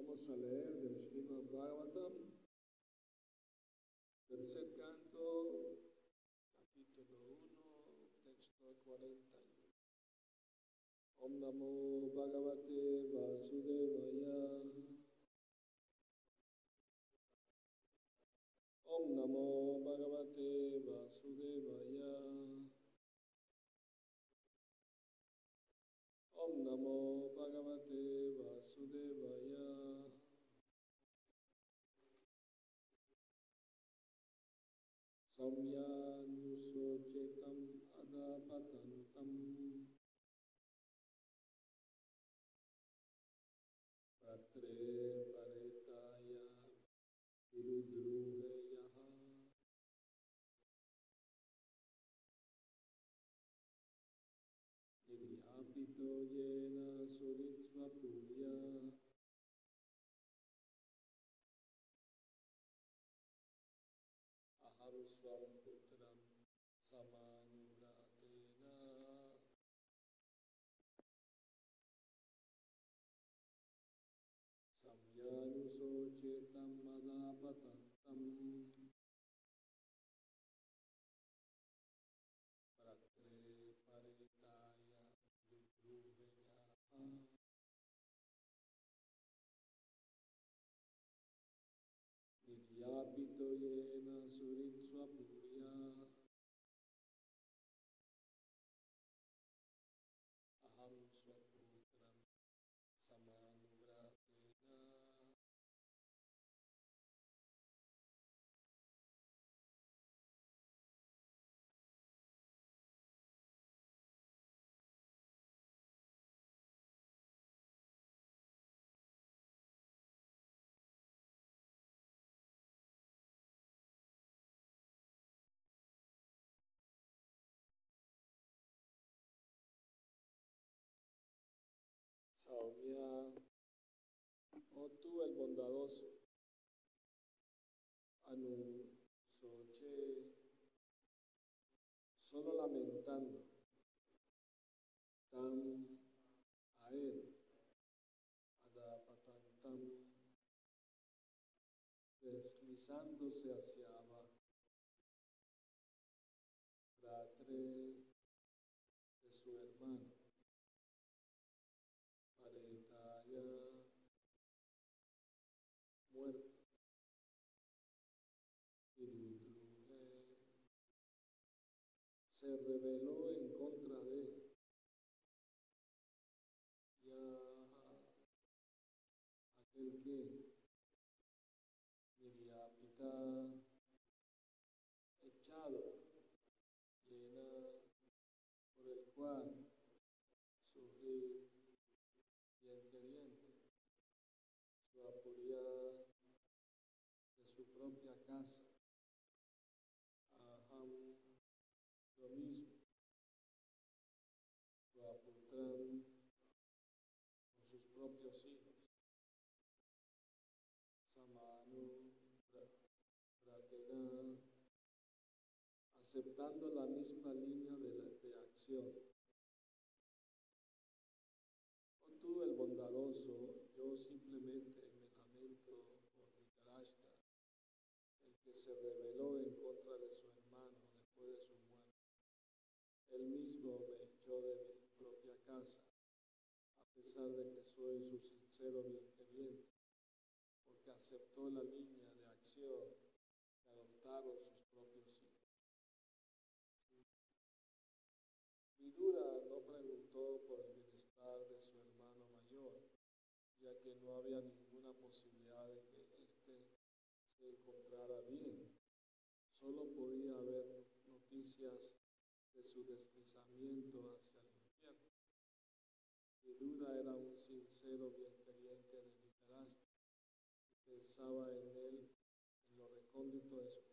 Vamos a leer del Srimad Bhagavatam, tercer canto, capítulo 1, texto 41. Om Namo Bhagavate Vasudevaya. Om Namo Bhagavate Vasudevaya. Om Namo सौम्यान्युशोचितम् अधपतन्तम् पत्रे परिताय विरुद्रूहयः निर्यापितो येन सुरित्स्वपूर्या स्वं पुत्रं समानुरातेन संयानुशोचितं मदापतन्तम् प्रत्रे Saumya, oh tú el bondadoso, Anu Soche, solo lamentando, Tam a él, Adapatantam, deslizándose hacia se rebeló en contra de aquel que Niryapita echado llena por el cual sufrir bien queriente, su apuría de su propia casa, aham, lo mismo, su aputran con sus propios hijos, samanu, aceptando la misma línea de, acción. Oh tú el bondadoso, yo simplemente me lamento por Dhritarashtra, el que se rebeló en contra de su hermano después de su muerte. Él mismo me echó de mi propia casa, a pesar de que soy su sincero bienqueriente, porque aceptó la línea de acción que adoptaron sus propios hijos. Vidura no preguntó por el bienestar de su hermano mayor, ya que no había ninguna posibilidad de que éste se encontrara bien. Solo podía haber noticias de su deslizamiento hacia el infierno. Vidura era un sincero bienqueriente de Dhritarashtra y pensaba en él en lo recóndito de su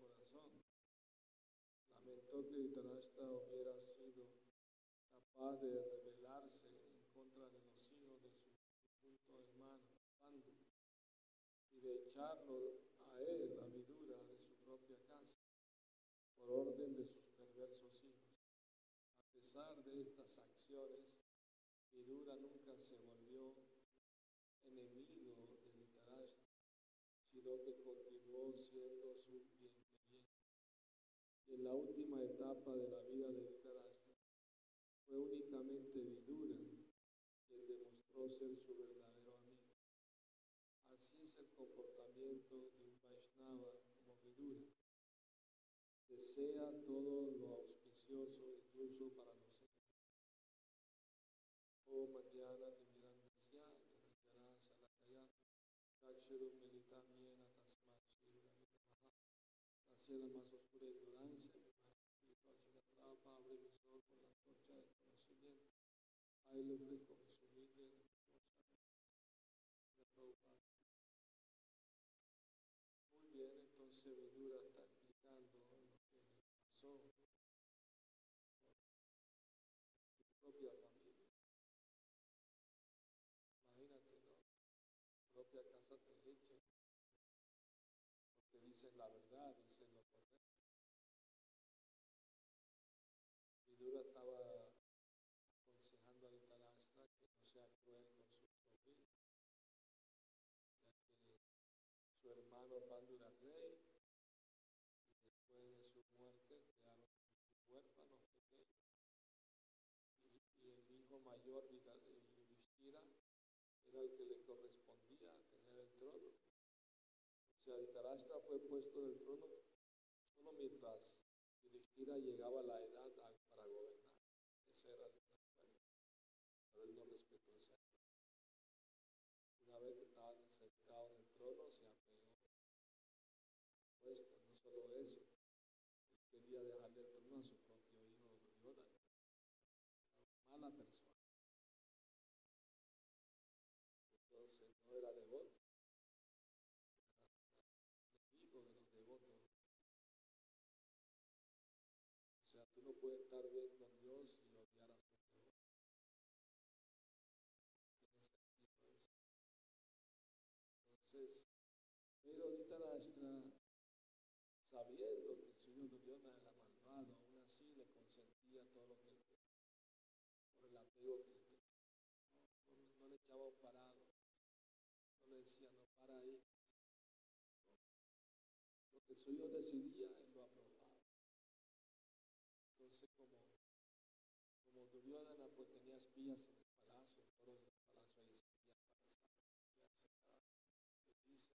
Lamentó que Dhritarashtra hubiera sido capaz de rebelarse en contra de los hijos de su difunto hermano Pandu y de echarlo a él, a Vidura, de su propia casa, por orden de sus perversos hijos. A pesar de estas acciones, Vidura nunca se volvió enemigo de Dhritarashtra sino que continuó siendo su en la última etapa de la vida de Dhritarashtra fue únicamente Vidura quien demostró ser su verdadero amigo. Así es el comportamiento de un Vaishnava como Vidura. Desea todo lo auspicioso incluso para enemigos. Oh mañana timirandasya, yanajara salakaya, dakshiru militamyena tasmat shirvayamaha. Hacia la más oscura ignorancia, mi maestro espiritual Shilatrapa abre mis ojos con la antorcha del conocimiento. Ahí le ofrezco mis humildes la Prabhupada. Muy bien, entonces Vidura está explicando lo que le pasó su propia familia. Imagínate, ¿no? Tu propia casa te echen porque dicen la verdad, dicen lo correcto. Vidura estaba aconsejando a Dhritarashtra que no sea cruel con su sobrino, ya que su hermano Pandura rey después de su muerte quedaron huérfanos pequeños. Y, y el hijo mayor, Yudhishthira, era el que le correspondía tener el trono. O sea, Dhritarashtra fue puesto del trono solo mientras Yudhishthira llegaba a la edad para gobernar. Ese era el acuerdo. Pero él no respetó ese acuerdo. Una vez que estaba sentado en el trono, se apegó al puesto. No solo eso, él quería dejarle el trono a su propio hijo Duryodhana. Era una mala persona. Entonces no era devoto, era enemigo de los devotos. O sea, tú no puedes estar bien con Dios y odiar a sus devotos. Entonces, pero Dhritarashtra, sabiendo que su hijo Duryodhana era malvado, aún así le consentía todo lo que él quería, por el apego que tenía. No- no le echaba un parado, decía, no para ahí. Lo que su hijo decidía, él lo aprobaba. Entonces, como, como Duryodhana pues tenía espías en el palacio, en todos los palacios hay espías para dice.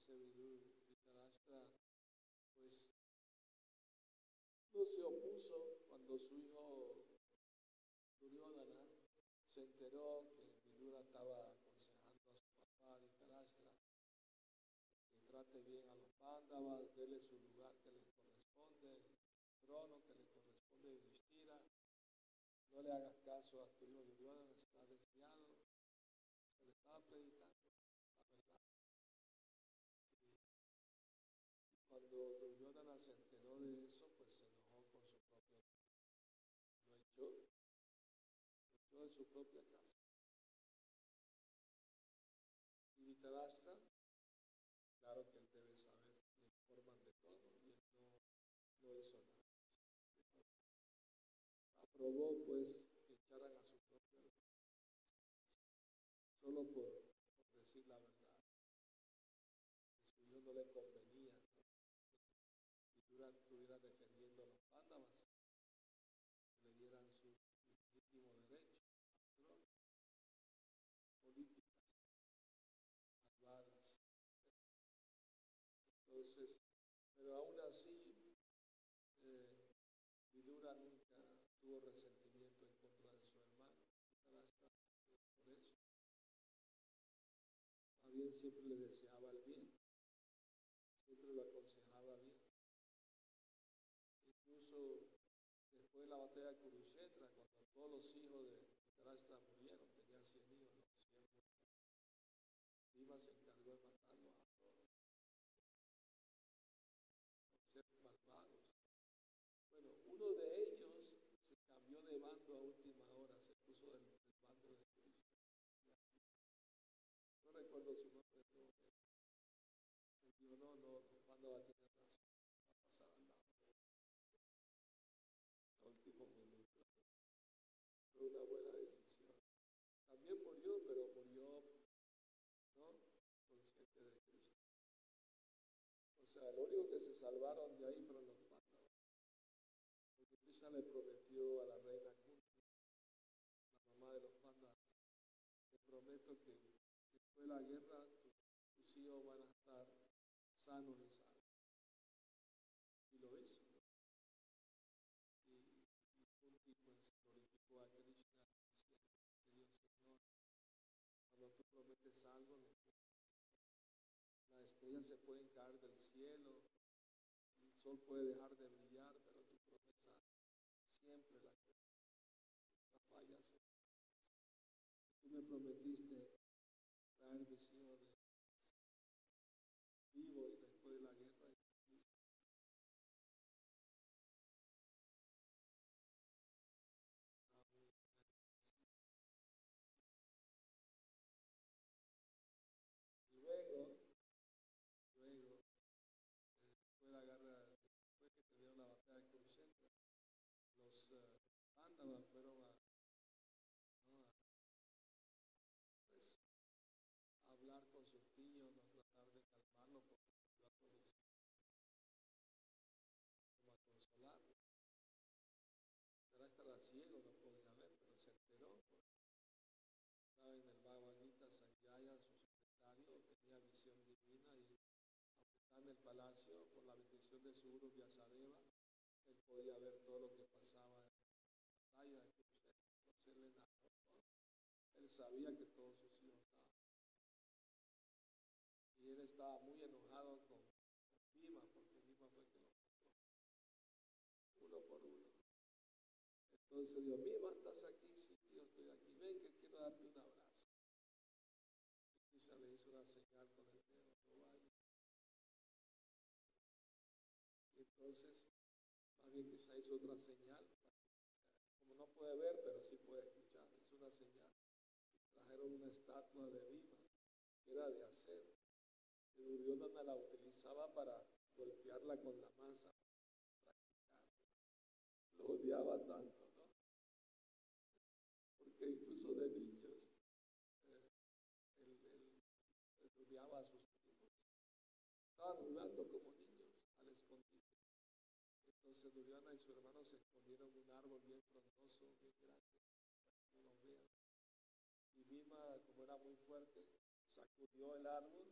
Entonces Vidu- Dhritarashtra pues no se opuso cuando su hijo Duryodhana se enteró que Vidura estaba aconsejando a su papá Dhritarashtra que trate bien a los Pándavas, dele su lugar que les corresponde, el trono que le corresponde a Yudhishthira. No le hagas caso a tu hijo Duryodhana, está desviado. Se le estaba predicando la verdad. Y cuando Duryodhana se enteró de eso, pues se enojó con su propio Lo echó, lo echó de su propia casa. Y Dhritarashtra, claro que él debe saber, le informan de todo y él no, no hizo nada. Aprobó pues que echaran a su propio solo por, decir la verdad. Su hijo no le convenía ¿no? Vidura estuviera defendiendo a los pándavas, le dieran su legítimo derecho políticas malvadas. Entonces, pero aún así, eh, Vidura nunca tuvo resentimiento en contra de su hermano, Dhritarashtra, por eso. Siempre le deseaba el bien, siempre lo aconsejaba bien. Incluso después de la batalla de Kurukshetra, cuando todos los hijos de Dhritarashtra murieron, tenían 100 hijos, los 100 murieron. Bhima se de matarlos a todos. Por ser malvados. Bueno, uno de ellos se cambió de bando a última hora, se puso del, del bando de Cristo. No recuerdo su nombre en este momento. Él dijo, no, no, los Pándavas tienen razón, va a pasar al lado. A último minuto. Fue una buena decisión. También murió, pero murió ¿no? consciente de Cristo. sea, lo único que se salvaron de ahí fueron los pándalos. Porque Krishna le prometió a la reina Kunti, la mamá de los pándalos, te prometo que después de la guerra tus hijos van a estar sanos y salvos. Y lo hizo. Y, y pues glorificó a Krishna diciendo, Señor, cuando tú prometes algo, Las estrellas se pueden caer del cielo, el sol puede dejar de brillar, pero tu promesa siempre la no fallas. Tú me prometiste vivos después de la guerra. Luego, luego, eh, después de la guerra, después que tuvieron la batalla de Kurukshetra, los uh, fueron a, ciego, no podía ver, pero se enteró. Porque estaba en el Bhagavad Gita, Sanjaya, su secretario, tenía visión divina y aunque estaba en el palacio, por la bendición de su Guru Vyasadeva, él podía ver todo lo que pasaba en la batalla de. Entonces él le narró. Él sabía que todos sus hijos. Y él estaba muy enojado con, con Bhima, porque Bhima fue el que lo mató. Uno por uno. Entonces dijo, Bhima, ¿estás aquí? Sí, tío, estoy aquí. Ven que quiero darte un abrazo. Y Krishna le hizo una señal con el dedo. Y entonces, más bien Krishna hizo otra señal. Como no puede ver, pero sí puede escuchar. Hizo una señal. Trajeron una estatua de Bhima, que era de acero. Y Duryodhana la utilizaba para golpearla con la masa. Lo odiaba tanto, ¿no? Porque incluso de niños, eh, él, él- él odiaba a sus primos. Como niños al escondite. Entonces Duryodhana y su hermano se escondieron en un árbol bien frondoso, bien grande, para que. Y Bhima, como era muy fuerte, sacudió el árbol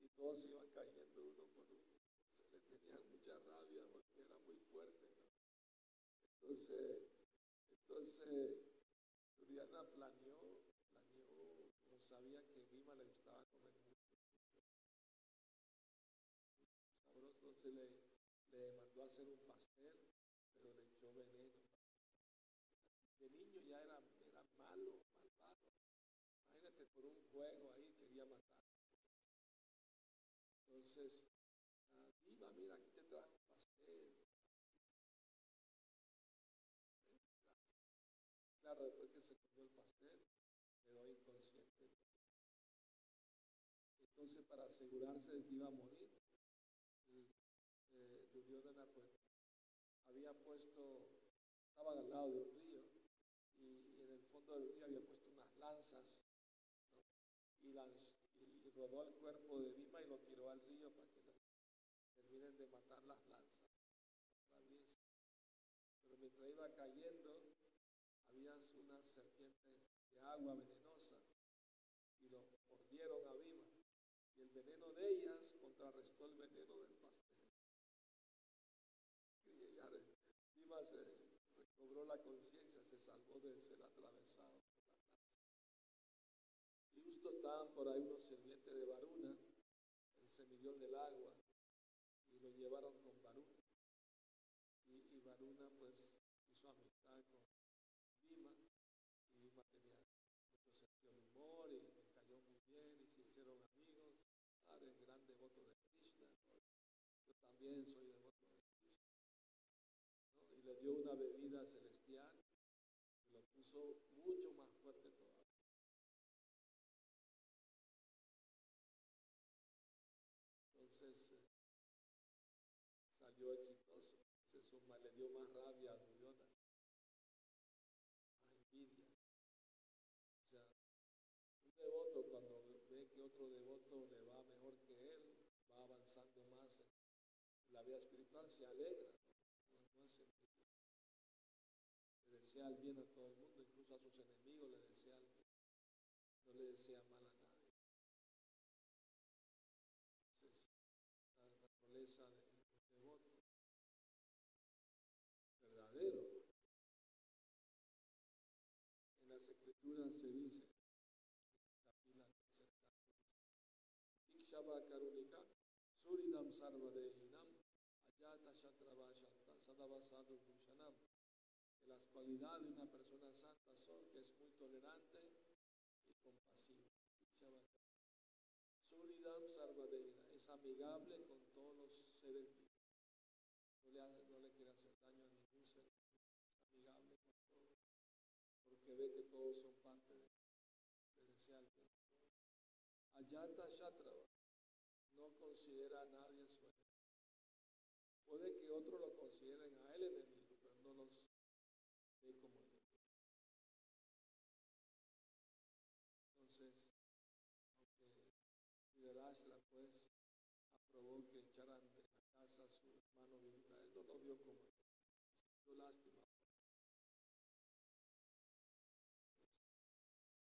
y todos iban cayendo uno por uno. Se le tenían mucha rabia porque era muy fuerte. Entonces, entonces Duryodhana planeó, planeó, como sabía que Bhima le gustaba comer mucho, mucho sabroso, le, le mandó a hacer un pastel, pero le echó veneno. De niño ya era, era malo, malvado. Imagínate, por un juego ahí quería matar. Entonces, ah, Bhima, mira, aquí te trajo un pastel. Claro, después que se comió el pastel, quedó inconsciente. Entonces, para asegurarse de que iba a morir, Duryodhana pues había puesto, estaban al lado de un río y, y en el fondo del río había puesto unas lanzas ¿no? y, lanz- y rodó el cuerpo de Bhima y lo tiró al río para que terminen de matar las lanzas. Pero mientras iba cayendo, había unas serpientes de agua venenosas y lo mordieron a Bhima. Y el veneno de ellas contrarrestó el veneno del pastel. Y ya Bhima se recobró la conciencia, se salvó de ser atravesado por la lanza. Y justo estaban por ahí unos sirvientes de Varuna, el semillón del agua, y lo llevaron con Varuna. Y, y Varuna pues hizo amistad con Bhima, y Bhima tenía mucho sentido del humor y le cayó muy bien y se hicieron amigos. Ah, eres gran devoto de Krishna, yo también soy devoto de Krishna. Y le dio una bebida celestial mucho más fuerte todavía. Entonces eh, salió exitoso. Entonces eso ma- le dio más rabia a Duryodhana, más envidia. O sea, un devoto cuando ve que otro devoto le va mejor que él, va avanzando más en la vida espiritual, se alegra, desea el bien a todo el mundo, incluso a sus enemigos le desea el bien, no le desea mal a nadie. Entonces, la naturaleza del devoto verdadero. En las escrituras se dice, Ikshava Karunika, Suridam Sarvadehinam, Ayata Shatrava Shanta, Sadava Sadhu Bhushanam. Las cualidades de una persona santa son que es muy tolerante y compasivo. Suridam Sarvadehina, es amigable con todos los seres vivos. No le, quiere hacer daño a ningún ser. Es amigable con todos. Porque ve que todos son parte de, de. Ayata Shatrava no considera a nadie su enemigo. Puede que otros lo consideren a él enemigo, como enemigo. Entonces, aunque Siddharashtra pues aprobó que echaran de la casa a su hermano Vidura, él no lo vio como sintió lástima.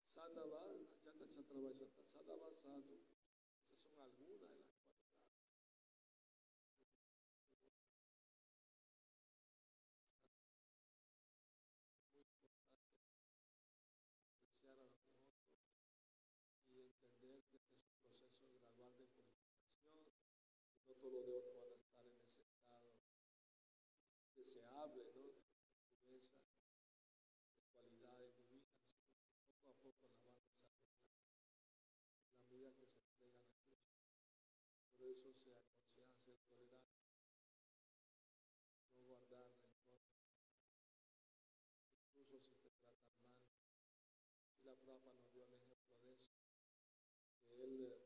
Sadhava, Ayata Shatrava Shanta, Sadhava Sadhu, entender es un proceso gradual de purificación. No todos los devotos van a estar en ese estado deseable, ¿no? De pureza, de cualidades divinas, poco a poco la van desarrollando en la medida que se entregan a Cristo. Por eso se aconseja ser tolerante, no guardar rencor, incluso si te tratan mal. Y la Prabhupada nos él eh,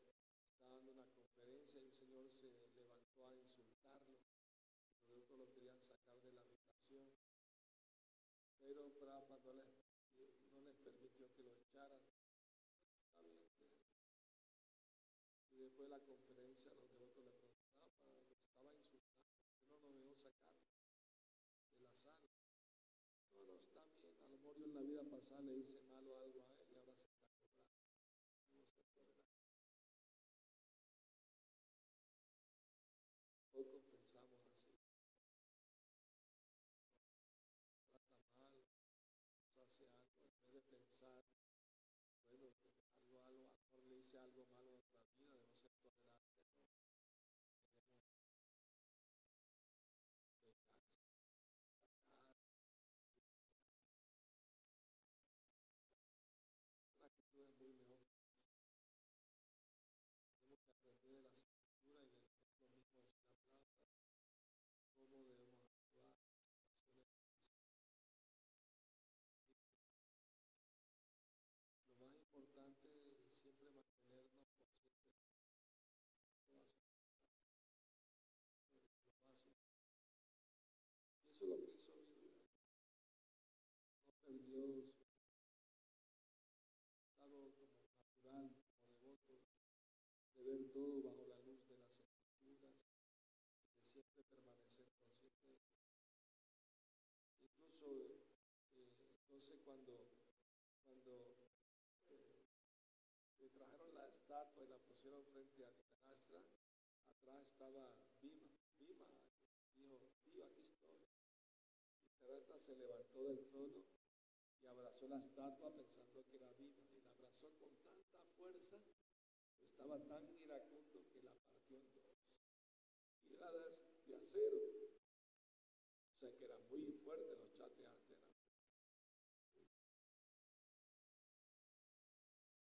estaba dando una conferencia y un señor se levantó a insultarlo. Los otros lo querían sacar de la habitación, pero Prabhupada no les, no les permitió que lo echaran. Y después de la conferencia los devotos le preguntaban, "Prabhupada, estaba insultando, ¿por qué no nos dejó sacarlo de la sala? No, no, está bien, a lo mejor yo en la vida pasada le hice malo hace algo, en vez de pensar, bueno, algo, algo, a lo mejor le hice algo malo en otra vida, debo ser tolerante, no. Una actitud muy neófita. Tenemos que aprender de escrituras y del ejemplo mismo de la cómo debemos eso es lo que hizo Vidura. No perdió su estado como natural, como devoto, de ver todo bajo la luz de las escrituras, de siempre permanecer consciente. Incluso, eh, entonces cuando, cuando eh, le trajeron la estatua y la pusieron frente a Dhritarashtra, atrás estaba Bhima. Bhima dijo, tío, aquí estoy. Dhritarashtra se levantó del trono y abrazó la estatua pensando que era Bhima. Y la abrazó con tanta fuerza, estaba tan iracundo que la partió en dos. Y era de, acero. O sea que era muy fuerte los chatres antes eran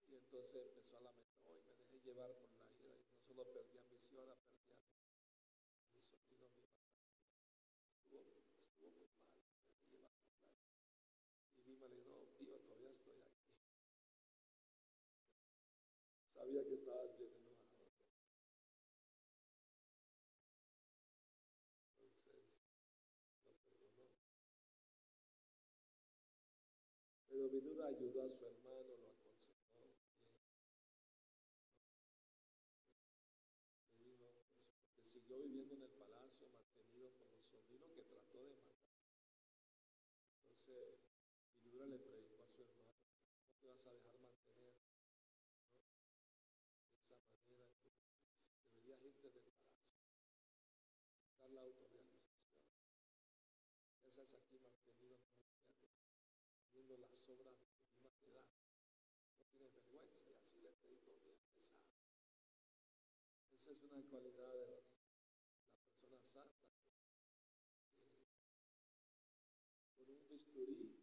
Y entonces empezó a lamentar, hoy me dejé llevar por la ira y no solo perdí a mi señora, perdí a mi, a mi sobrino, a mi papá. Estuvo, estuvo muy mal, me dejé llevar por la ira. Dijo, no, tío, todavía estoy aquí. Sabía que estabas bien enojado. Entonces, lo perdonó. Pero Vidura ayudó a su hermano, lo aconsejó. Le dijo, pues, ¿por siguió viviendo en el palacio, mantenido por los sobrinos que trató de matar. Entonces, Le predicó a su hermano, no te vas a dejar mantener ¿no? de esa manera, deberías irte del palacio, buscar la autorrealización. Estás aquí mantenido viendo las obras de tu misma edad. No tienes vergüenza y así le predico bien pesado. Esa es una cualidad de las, la persona santa. Que, con un bisturí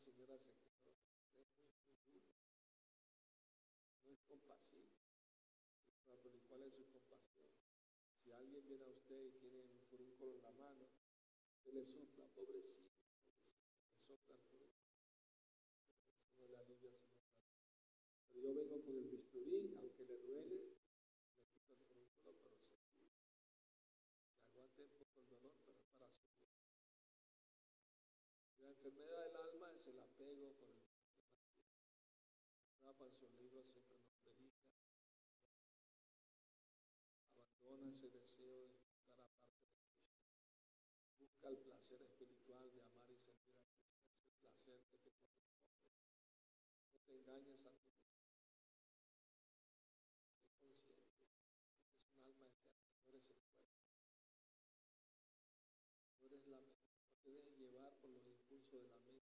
señora se quedó, es muy, muy no es compasivo. Pero ¿y cuál es su compasión? Si alguien viene a usted y tiene un furúnculo en la mano, usted le sopla, pobrecito, pobrecito, le sopla el furúnculo. Eso no le alivia sino Pero yo vengo con el bisturí, aunque le duele, le quito el furúnculo, pero se cura. Aguante un poco el dolor, pero es para su vida. La enfermedad del alma es el apego por el Papa en su libro siempre nos predica. Abandona ese deseo de estar aparte de Cristo. Busca el placer espiritual de amar y servir a Cristo. Ese placer que te corresponde. No te engañes a ti mismo. Consciente es un alma eterna. No eres el cuerpo. No eres la mente. No te dejes llevar por los impulsos de la mente.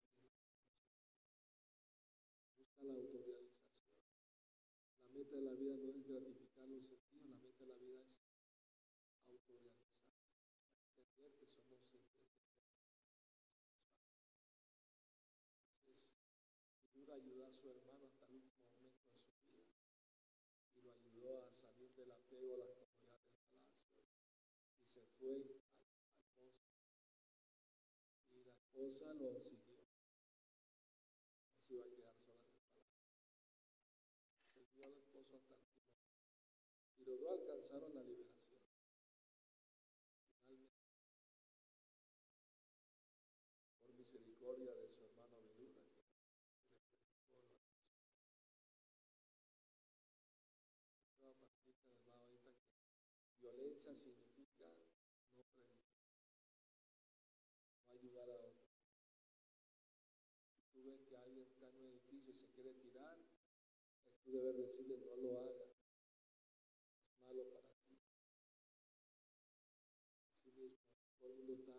La autorrealización. La meta de la vida no es gratificar los sentidos, la meta de la vida es autorrealizarse. Entender que somos seres Entonces, Figura ayudó a su hermano hasta el último momento de su vida y lo ayudó a salir del apego a las comunidades del palacio y se fue al, al pozo. Y la esposa lo siguió. No se iba a quedar sola en el palacio. Siguió al esposo hasta el último. Los dos alcanzaron la liberación. Por misericordia de su hermano que violencia significa no predicar, no ayudar a otros. Tú ves que alguien está en un edificio y se quiere tirar, es tu deber decirle no lo haga, es malo para ti. Así mismo, todo el mundo está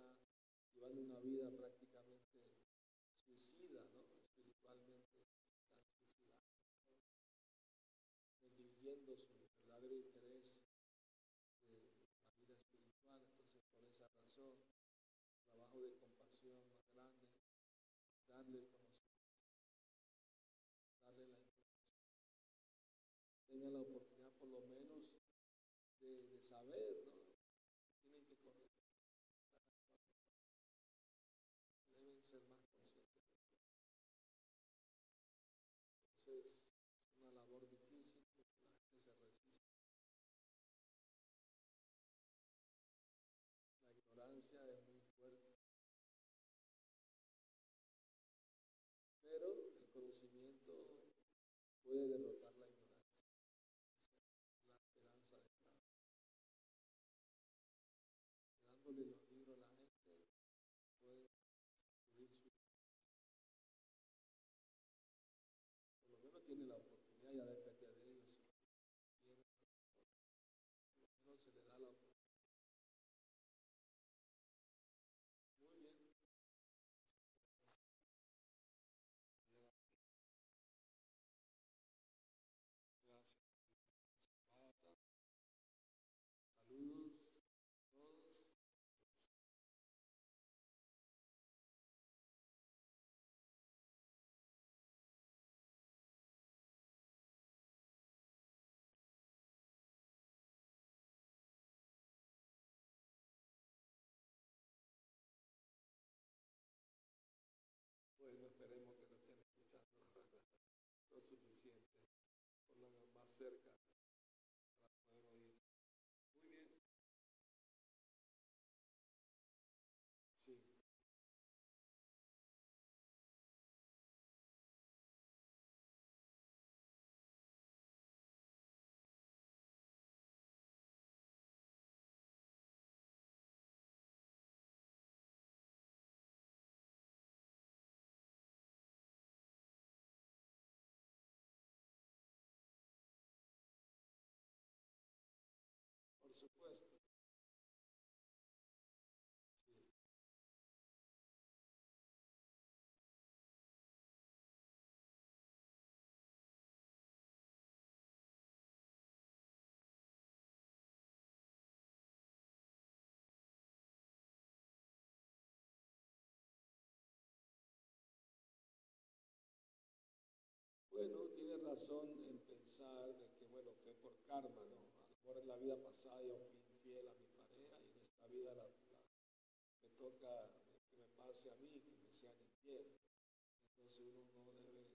llevando una vida prácticamente suicida, ¿no? Espiritualmente están suicidando, ¿no? su verdadero interés de la vida espiritual. Entonces, por esa razón, trabajo de compasión más grande, darle el conocimiento, darle la información. Tengan la oportunidad por lo menos de, de saber, ¿no? Ser más conscientes. Entonces, es una labor difícil porque la gente se resiste. La ignorancia es muy fuerte. Pero el conocimiento puede derrotar la ignorancia. Esa es la esperanza de Prabhupada. Dándole los libros a la gente puede sacudir su por lo menos tiene la oportunidad, ya depende de ellos si quieren, por lo menos se le da la lo suficiente, por lo más cerca. Razón en pensar de que, bueno, fue por karma, ¿no? A lo mejor en la vida pasada yo fui infiel a mi pareja y en esta vida la, me toca que me pase a mí, que me sean infiel. Entonces uno no debe,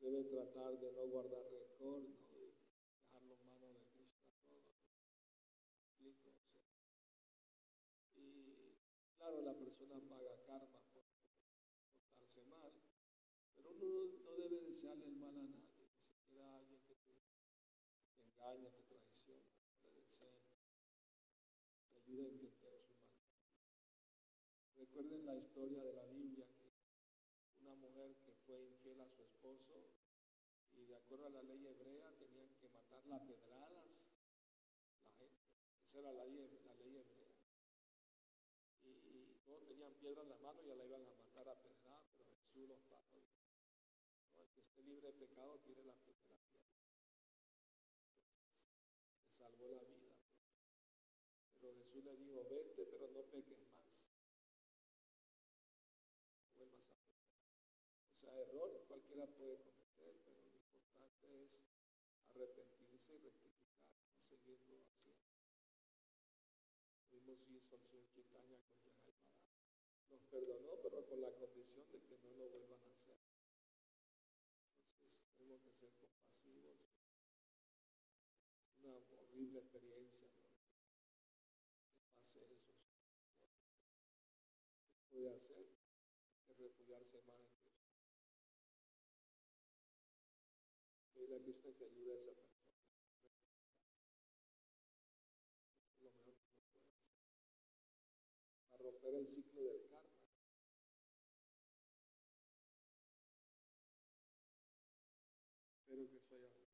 debe tratar de no guardar rencor, ¿no? dejarlo en manos de Cristo todo. Y claro, la persona paga karma por portarse mal, pero uno no ni siquiera alguien que te, engaña, te traiciona, te a su mal. Recuerden la historia de la Biblia que una mujer que fue infiel a su esposo y de acuerdo a la ley hebrea tenían que matarla a pedradas la gente. Esa era la ley, la ley hebrea. Y, y, todos tenían piedra en la mano y ya la iban a matar a pedradas, pero Jesús los paró. ¿no? El que esté libre de pecado tiene la primera piedra. le salvó la vida. Pero Jesús le dijo, vete, pero no peques más. No vuelvas a pecar. O sea, error cualquiera puede cometer, pero lo importante es arrepentirse y rectificar, no seguirlo haciendo. Si hizo el señor Chitaña con Yanay Los perdonó, pero con la condición de que no lo vuelvan a hacer. Entonces, tenemos que ser compasivos. Una horrible experiencia, ¿no? Pase eso. ¿Qué puede hacer? Que refugiarse más en Cristo. Pedirle a Cristo que ayude a esa persona. Es lo mejor que puede hacer. Para romper el ciclo del karma. Espero que eso haya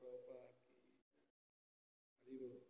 Prabhupada ki. Haribo.